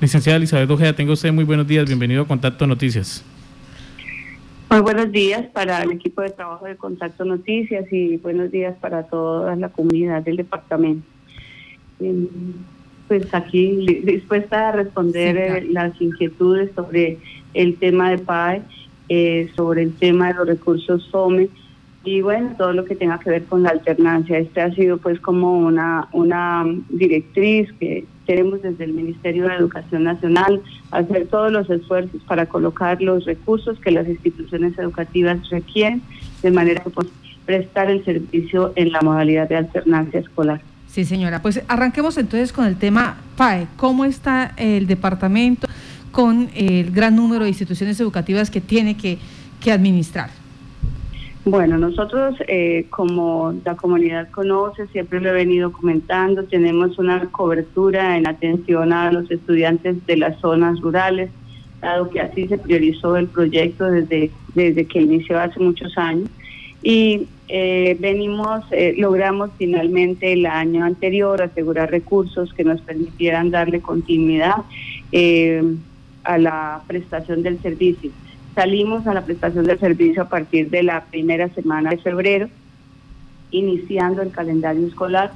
Licenciada Elizabeth Ojeda, tenga usted muy buenos días, bienvenido a Contacto Noticias. Muy buenos días para el equipo de trabajo de Contacto Noticias y buenos días para toda la comunidad del departamento. Em, pues aquí dispuesta a responder eh, las inquietudes sobre el tema de PAE, eh, sobre el tema de los recursos SOME y bueno, todo lo que tenga que ver con la alternancia. Este ha sido pues como una, una directriz que tenemos desde el Ministerio de Educación Nacional, hacer todos los esfuerzos para colocar los recursos que las instituciones educativas requieren, de manera que podamos prestar el servicio en la modalidad de alternancia escolar. Sí, señora. Pues arranquemos entonces con el tema PAE. ¿Cómo está el departamento con el gran número de instituciones educativas que tiene que, que administrar? Bueno, nosotros eh, como la comunidad conoce, siempre lo he venido comentando, tenemos una cobertura en atención a los estudiantes de las zonas rurales, dado que así se priorizó el proyecto desde, desde que inició hace muchos años. Y eh, venimos, eh, logramos finalmente el año anterior asegurar recursos que nos permitieran darle continuidad a la prestación del servicio. Salimos a la prestación del servicio a partir de la primera semana de febrero, iniciando el calendario escolar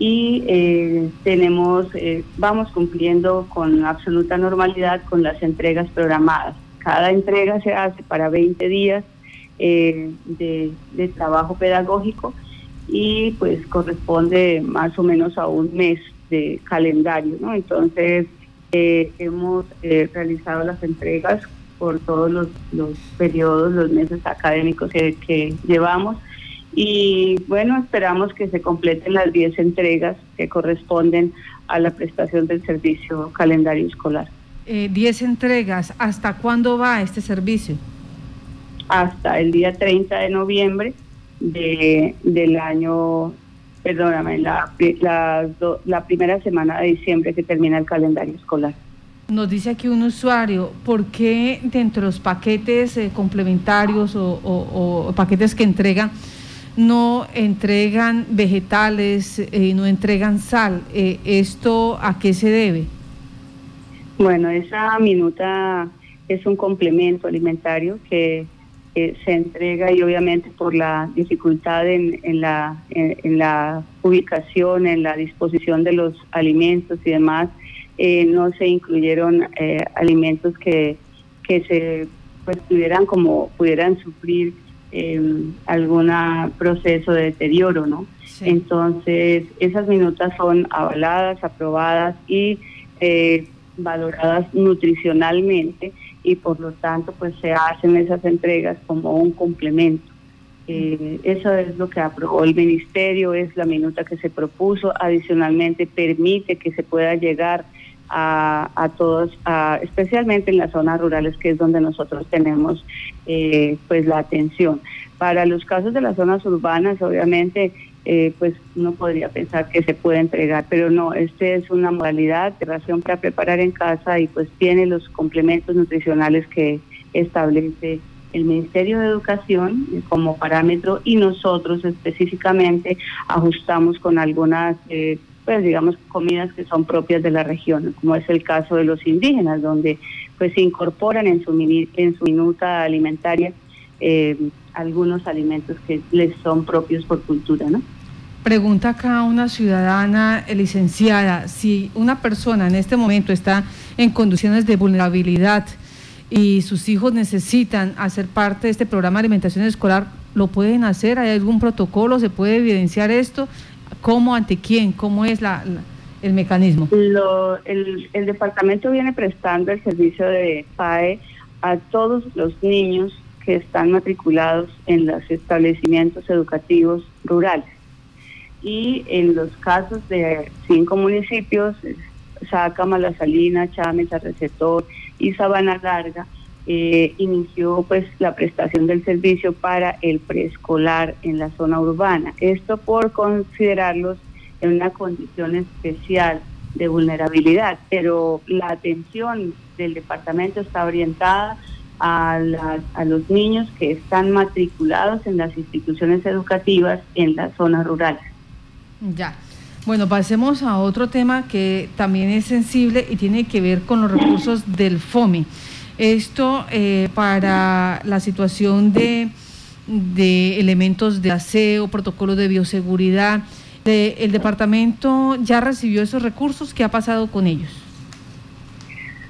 y eh, tenemos, eh, vamos cumpliendo con absoluta normalidad con las entregas programadas. Cada entrega se hace para 20 días eh, de, trabajo pedagógico y pues corresponde más o menos a un mes de calendario. Entonces hemos realizado las entregas por todos los, los periodos, los meses académicos que, llevamos. Y bueno, esperamos que se completen las 10 entregas que corresponden a la prestación del servicio calendario escolar. 10 eh, entregas, ¿hasta cuándo va este servicio? Hasta el día 30 de noviembre de, del año, perdóname, la, la, la primera semana de diciembre que termina el calendario escolar. Nos dice aquí un usuario, ¿por qué dentro de los paquetes eh, complementarios o, paquetes que entregan no entregan vegetales y eh, no entregan sal? Eh, ¿Esto a qué se debe? Bueno, esa minuta es un complemento alimentario que se entrega y obviamente por la dificultad en, la, en la ubicación, en la disposición de los alimentos y demás, eh, no se incluyeron eh, alimentos que, que se pues pudieran como pudieran sufrir eh, algún proceso de deterioro, ¿no? Entonces esas minutas son avaladas, aprobadas y eh, valoradas nutricionalmente y por lo tanto pues se hacen esas entregas como un complemento. eso es lo que aprobó el ministerio, es la minuta que se propuso. Adicionalmente, permite que se pueda llegar a, a todos, especialmente en las zonas rurales, que es donde nosotros tenemos eh, pues la atención. Para los casos de las zonas urbanas, obviamente, eh, pues uno podría pensar que se puede entregar, pero no, este es una modalidad de ración para preparar en casa y pues tiene los complementos nutricionales que establece el Ministerio de Educación como parámetro y nosotros específicamente ajustamos con algunas eh, pues digamos comidas que son propias de la región, como es el caso de los indígenas, donde pues se incorporan en su, en su minuta alimentaria eh, algunos alimentos que les son propios por cultura, ¿no? Pregunta acá una ciudadana eh, licenciada, si una persona en este momento está en condiciones de vulnerabilidad y sus hijos necesitan hacer parte de este programa de alimentación escolar, ¿lo pueden hacer? ¿Hay algún protocolo? ¿Se puede evidenciar esto? ¿Cómo, ante quién? ¿Cómo es la, el mecanismo? el, el departamento viene prestando el servicio de PAE a todos los niños que están matriculados en los establecimientos educativos rurales. Y en los casos de cinco municipios, Sácama, La Salina, Chávez, Arrecetor y Sabana Larga, eh, inició pues la prestación del servicio para el preescolar en la zona urbana. Esto por considerarlos en una condición especial de vulnerabilidad, pero la atención del departamento está orientada a, a los niños que están matriculados en las instituciones educativas en las zonas rurales. Ya. Bueno, pasemos a otro tema que también es sensible y tiene que ver con los recursos del FOMI. Esto eh, para la situación de, de, elementos de aseo, protocolos de bioseguridad. ¿El departamento ya recibió esos recursos? ¿Qué ha pasado con ellos?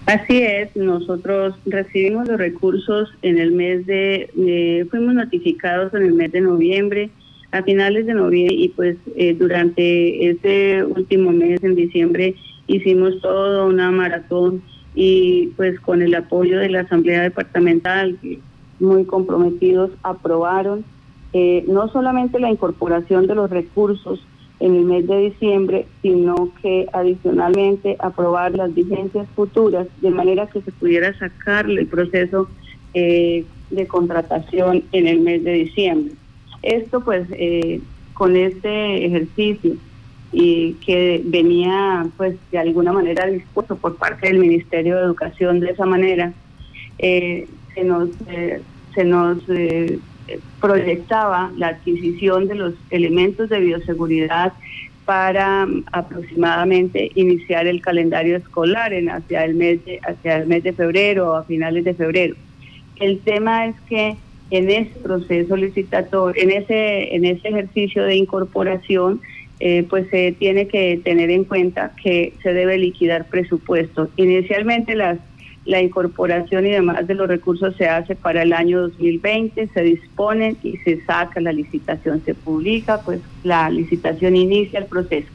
Así es, nosotros recibimos los recursos en el mes de, eh, fuimos notificados en el mes de noviembre a finales de noviembre y pues eh, durante ese último mes en diciembre hicimos toda una maratón y pues con el apoyo de la Asamblea Departamental, muy comprometidos, aprobaron eh, no solamente la incorporación de los recursos en el mes de diciembre, sino que adicionalmente aprobar las vigencias futuras de manera que se pudiera sacar el proceso eh, de contratación en el mes de diciembre. Esto pues eh, con este ejercicio y que venía pues de alguna manera dispuesto por parte del Ministerio de Educación de esa manera, eh, se nos, eh, se nos proyectaba la adquisición de los elementos de bioseguridad para mm, aproximadamente iniciar el calendario escolar en hacia el mes de, hacia el mes de febrero o a finales de febrero. El tema es que en ese proceso licitatorio, en ese, en ese ejercicio de incorporación, eh, pues se tiene que tener en cuenta que se debe liquidar presupuestos. Inicialmente las, la incorporación y demás de los recursos se hace para el año 2020, se disponen y se saca la licitación, se publica, pues la licitación inicia el proceso.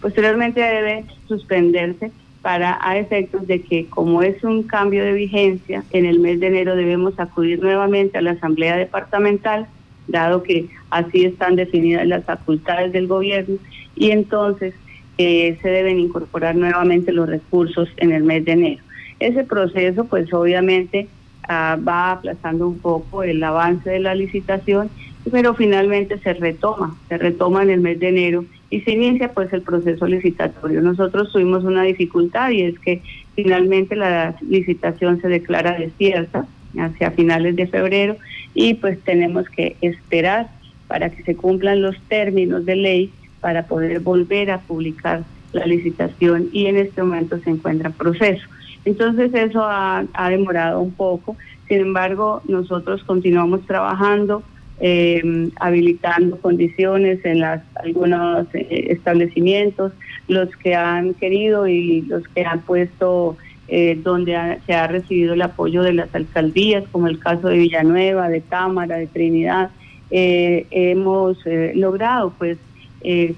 Posteriormente debe suspenderse para a efectos de que como es un cambio de vigencia, en el mes de enero debemos acudir nuevamente a la Asamblea Departamental, dado que así están definidas las facultades del gobierno, y entonces eh, se deben incorporar nuevamente los recursos en el mes de enero. Ese proceso, pues obviamente ah, va aplazando un poco el avance de la licitación, pero finalmente se retoma, se retoma en el mes de enero y se inicia pues el proceso licitatorio. Nosotros tuvimos una dificultad y es que finalmente la licitación se declara desierta hacia finales de febrero y pues tenemos que esperar para que se cumplan los términos de ley para poder volver a publicar la licitación y en este momento se encuentra en proceso. Entonces eso ha, ha demorado un poco, sin embargo nosotros continuamos trabajando eh, habilitando condiciones en las, algunos eh, establecimientos, los que han querido y los que han puesto eh, donde se ha recibido el apoyo de las alcaldías, como el caso de Villanueva, de Cámara, de Trinidad, eh, hemos logrado pues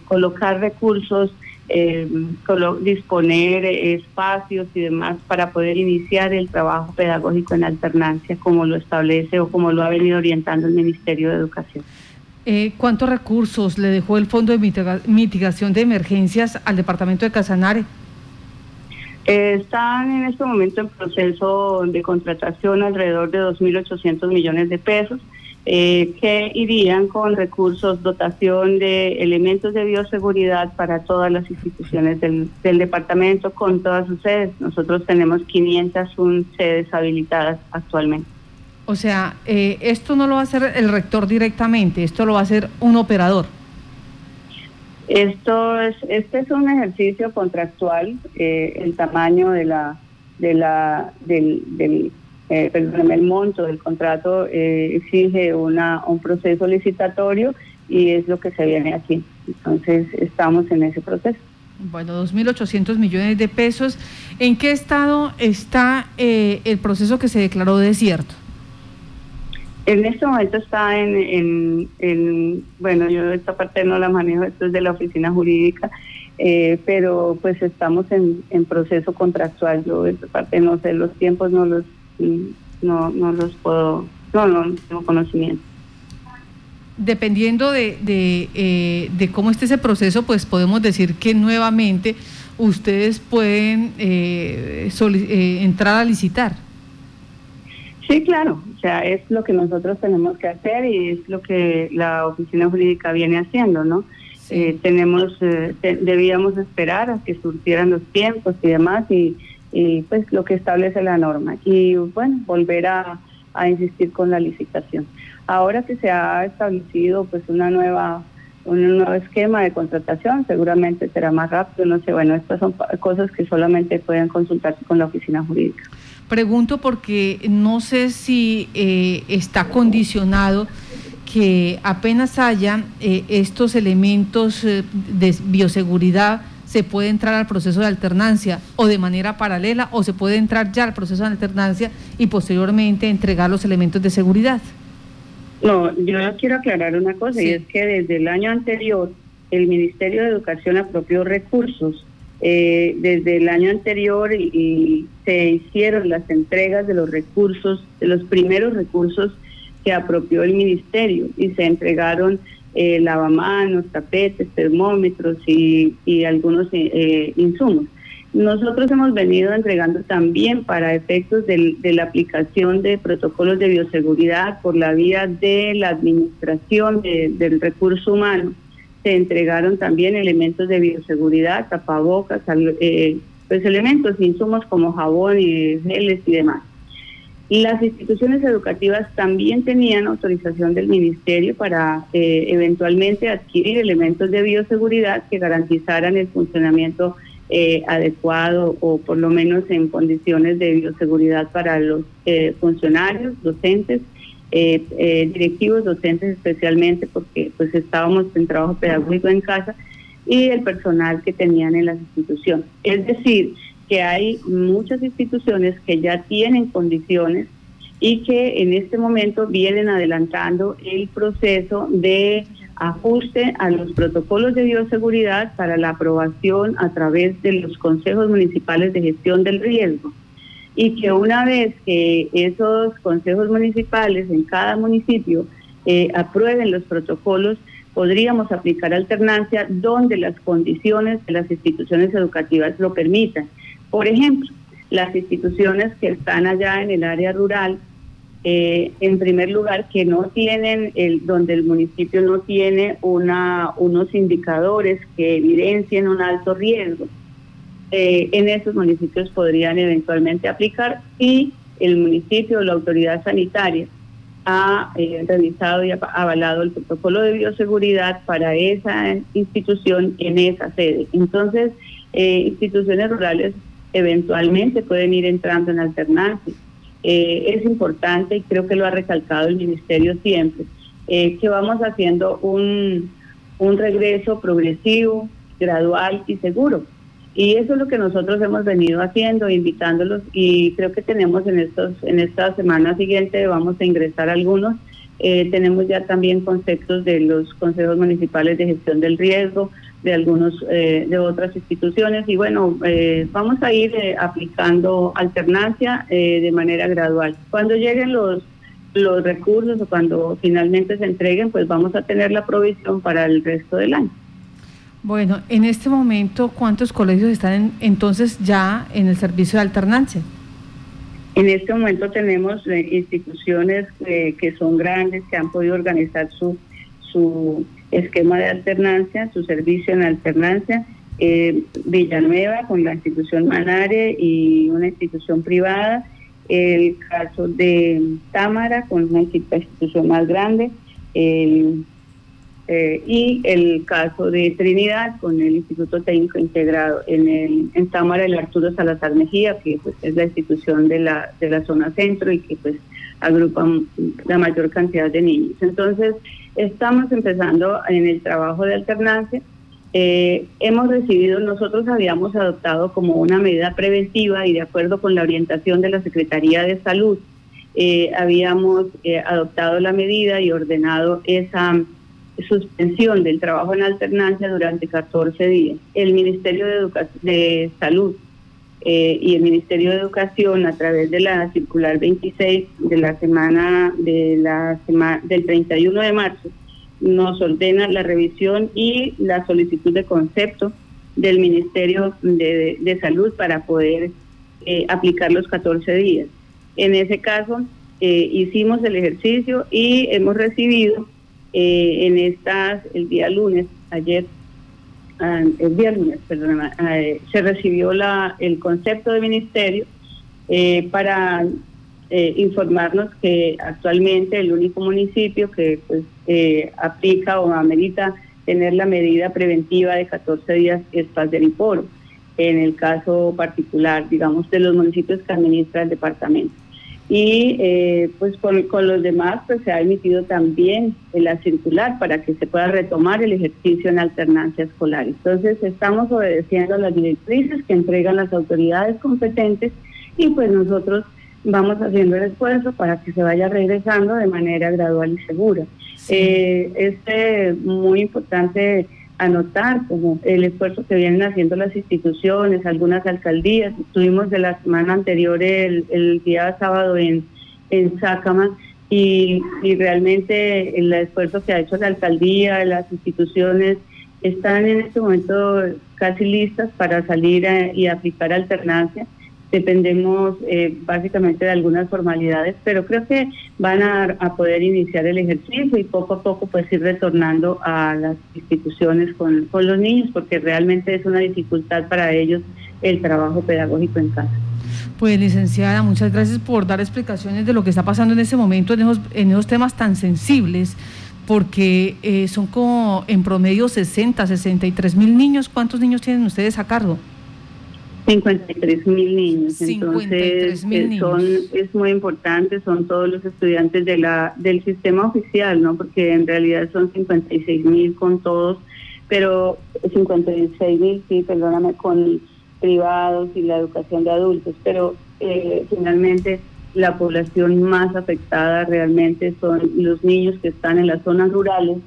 colocar recursos eh, disponer espacios y demás para poder iniciar el trabajo pedagógico en alternancia como lo establece o como lo ha venido orientando el Ministerio de Educación. Eh, ¿Cuántos recursos le dejó el Fondo de Mitigación de Emergencias al Departamento de Casanare? Están en este momento en proceso de contratación alrededor de 2.800 millones de pesos. Eh, que irían con recursos, dotación de elementos de bioseguridad para todas las instituciones del, departamento con todas sus sedes. Nosotros tenemos 501 sedes habilitadas actualmente. O sea, eh, esto no lo va a hacer el rector directamente, esto lo va a hacer un operador. Esto es, este es un ejercicio contractual, eh, el tamaño de la, de la, del, del eh, el monto del contrato eh, exige una, un proceso licitatorio y es lo que se viene aquí. Entonces estamos en ese proceso. Bueno, 2.800 millones de pesos. ¿En qué estado está eh, el proceso que se declaró desierto? En este momento está en, en, bueno, yo esta parte no la manejo, esto es de la oficina jurídica, eh, pero pues estamos en, proceso contractual. Yo esta parte no sé, los tiempos no los no, no los puedo, no, no tengo conocimiento. Dependiendo de, de, eh, de cómo esté ese proceso, pues podemos decir que nuevamente ustedes pueden eh, eh, entrar a licitar. Sí, claro, o sea, es lo que nosotros tenemos que hacer y es lo que la oficina jurídica viene haciendo, ¿no? tenemos, debíamos esperar a que surtieran los tiempos y demás y y pues lo que establece la norma. Y bueno volver a, insistir con la licitación. Ahora que se ha establecido pues una nueva un nuevo esquema de contratación, seguramente será más rápido, no sé, bueno, estas son cosas que solamente pueden consultarse con la oficina jurídica. Pregunto porque no sé si eh, está condicionado que apenas haya eh, estos elementos eh, de bioseguridad, se puede entrar al proceso de alternancia o de manera paralela o se puede entrar ya al proceso de alternancia y posteriormente entregar los elementos de seguridad. No, yo quiero aclarar una cosa y es que desde el año anterior el Ministerio de Educación apropió recursos. Eh, desde el año anterior y, se hicieron las entregas de los recursos, de los primeros recursos que apropió el Ministerio y se entregaron eh, lavamanos, tapetes, termómetros y, algunos eh, insumos. Nosotros hemos venido entregando también para efectos de la aplicación de protocolos de bioseguridad por la vía de la administración del recurso humano. Se entregaron también elementos de bioseguridad, tapabocas, eh, pues elementos, insumos como jabón y geles y demás. Las instituciones educativas también tenían autorización del ministerio para eh, eventualmente adquirir elementos de bioseguridad que garantizaran el funcionamiento eh, adecuado o por lo menos en condiciones de bioseguridad para los eh, funcionarios, docentes, eh, directivos, docentes especialmente porque pues estábamos en trabajo pedagógico en casa y el personal que tenían en las instituciones. Es decir, que hay muchas instituciones que ya tienen condiciones y que en este momento vienen adelantando el proceso de ajuste a los protocolos de bioseguridad para la aprobación a través de los consejos municipales de gestión del riesgo. Y que una vez que esos consejos municipales en cada municipio eh, aprueben los protocolos, podríamos aplicar alternancia donde las condiciones de las instituciones educativas lo permitan. Por ejemplo, las instituciones que están allá en el área rural eh, en primer lugar, que no tienen, el, donde el municipio no tiene una, unos indicadores que evidencien un alto riesgo. Eh, en esos municipios podrían eventualmente aplicar y el municipio o la autoridad sanitaria ha eh, realizado y avalado el protocolo de bioseguridad para esa institución en esa sede. Entonces, instituciones rurales eventualmente pueden ir entrando en alternancia. Eh, es importante y creo que lo ha recalcado el Ministerio siempre, eh, que vamos haciendo un, un regreso progresivo, gradual y seguro. Y eso es lo que nosotros hemos venido haciendo, invitándolos y creo que tenemos en estos en esta semana siguiente vamos a ingresar algunos. Eh, tenemos ya también conceptos de los consejos municipales de gestión del riesgo, de algunos eh, de otras instituciones. Y bueno eh, vamos a ir eh, aplicando alternancia de manera gradual. Cuando lleguen los los recursos o cuando finalmente se entreguen pues vamos a tener la provisión para el resto del año bueno en este momento cuántos colegios están entonces ya en el servicio de alternancia en este momento tenemos instituciones que son grandes que han podido organizar su su esquema de alternancia, su servicio en alternancia. Eh, Villanueva con la institución Manare y una institución privada. El caso de Támara con una institución más grande. Eh, y el caso de Trinidad con el Instituto Técnico Integrado en, el, en Támara el Arturo Salazar Mejía, que pues, es la institución de la, de la zona centro y que pues agrupa la mayor cantidad de niños. Entonces, Estamos empezando en el trabajo de alternancia. Eh, hemos recibido, nosotros habíamos adoptado como una medida preventiva y de acuerdo con la orientación de la Secretaría de Salud, eh, habíamos eh, adoptado la medida y ordenado esa suspensión del trabajo en alternancia durante 14 días. El Ministerio de, de Salud eh, y el Ministerio de Educación a través de la circular 26 de la semana de la semana del 31 de marzo nos ordena la revisión y la solicitud de concepto del Ministerio de, Salud para poder eh, aplicar los 14 días. En ese caso eh, hicimos el ejercicio y hemos recibido en estas el día lunes ayer Ah, el viernes, perdón, ah, se recibió la, el concepto de ministerio eh, para eh, informarnos que actualmente el único municipio que pues, eh, aplica o amerita tener la medida preventiva de 14 días poro en el caso particular, digamos, de los municipios que administra el departamento. Y eh, pues con, con, los demás pues se ha emitido también la circular para que se pueda retomar el ejercicio en alternancia escolar. Entonces estamos obedeciendo las directrices que entregan las autoridades competentes y pues nosotros vamos haciendo el esfuerzo para que se vaya regresando de manera gradual y segura. Eh, es eh, muy importante anotar como el esfuerzo que vienen haciendo las instituciones, algunas alcaldías. Estuvimos de la semana anterior el, día sábado en, en Sácama y, y realmente el esfuerzo que ha hecho la alcaldía, las instituciones, están en este momento casi listas para salir y aplicar alternancia dependemos eh, básicamente de algunas formalidades, pero creo que van a, poder iniciar el ejercicio y poco a poco pues ir retornando a las instituciones con, con los niños, porque realmente es una dificultad para ellos el trabajo pedagógico en casa. Pues licenciada, muchas gracias por dar explicaciones de lo que está pasando en ese momento en esos, en esos temas tan sensibles, porque eh, son como en promedio 60, 63 mil niños. ¿Cuántos niños tienen ustedes a cargo? 53 mil niños. Entonces, eh, son, es muy importante, son todos los estudiantes de la del sistema oficial, ¿no? Porque en realidad son 56 mil con todos, pero 56 mil, sí, perdóname, con privados y la educación de adultos, pero eh, finalmente la población más afectada realmente son los niños que están en las zonas rurales,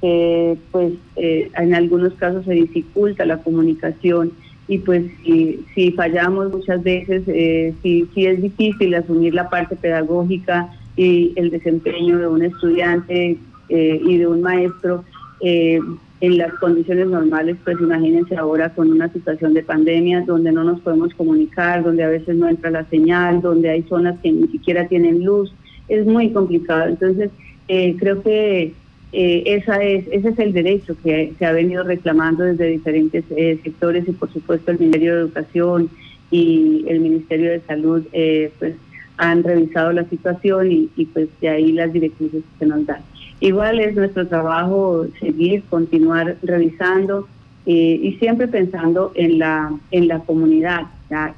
pues eh, en algunos casos se dificulta la comunicación y pues si, fallamos muchas veces, eh, si, si es difícil asumir la parte pedagógica y el desempeño de un estudiante eh, y de un maestro eh, en las condiciones normales, pues imagínense ahora con una situación de pandemia donde no nos podemos comunicar, donde a veces no entra la señal, donde hay zonas que ni siquiera tienen luz, es muy complicado. Entonces, creo que eh, esa es, ese es el derecho que se ha venido reclamando desde diferentes eh, sectores y por supuesto el Ministerio de Educación y el Ministerio de Salud eh, pues han revisado la situación y, y, pues de ahí las directrices que nos dan. Igual es nuestro trabajo seguir, continuar revisando y siempre pensando en la, en la comunidad,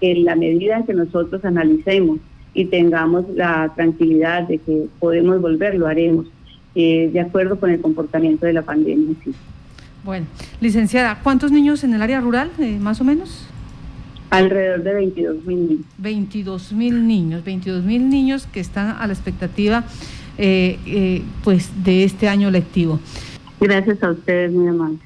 en la medida en que nosotros analicemos y tengamos la tranquilidad de que podemos volver, lo haremos eh, de acuerdo con el comportamiento de la pandemia. Sí. Bueno, licenciada, ¿cuántos niños en el área rural, eh, más o menos? Alrededor de 22 mil niños. 22 mil niños, 22 mil niños que están a la expectativa eh, pues de este año lectivo. Gracias a ustedes, mi amable.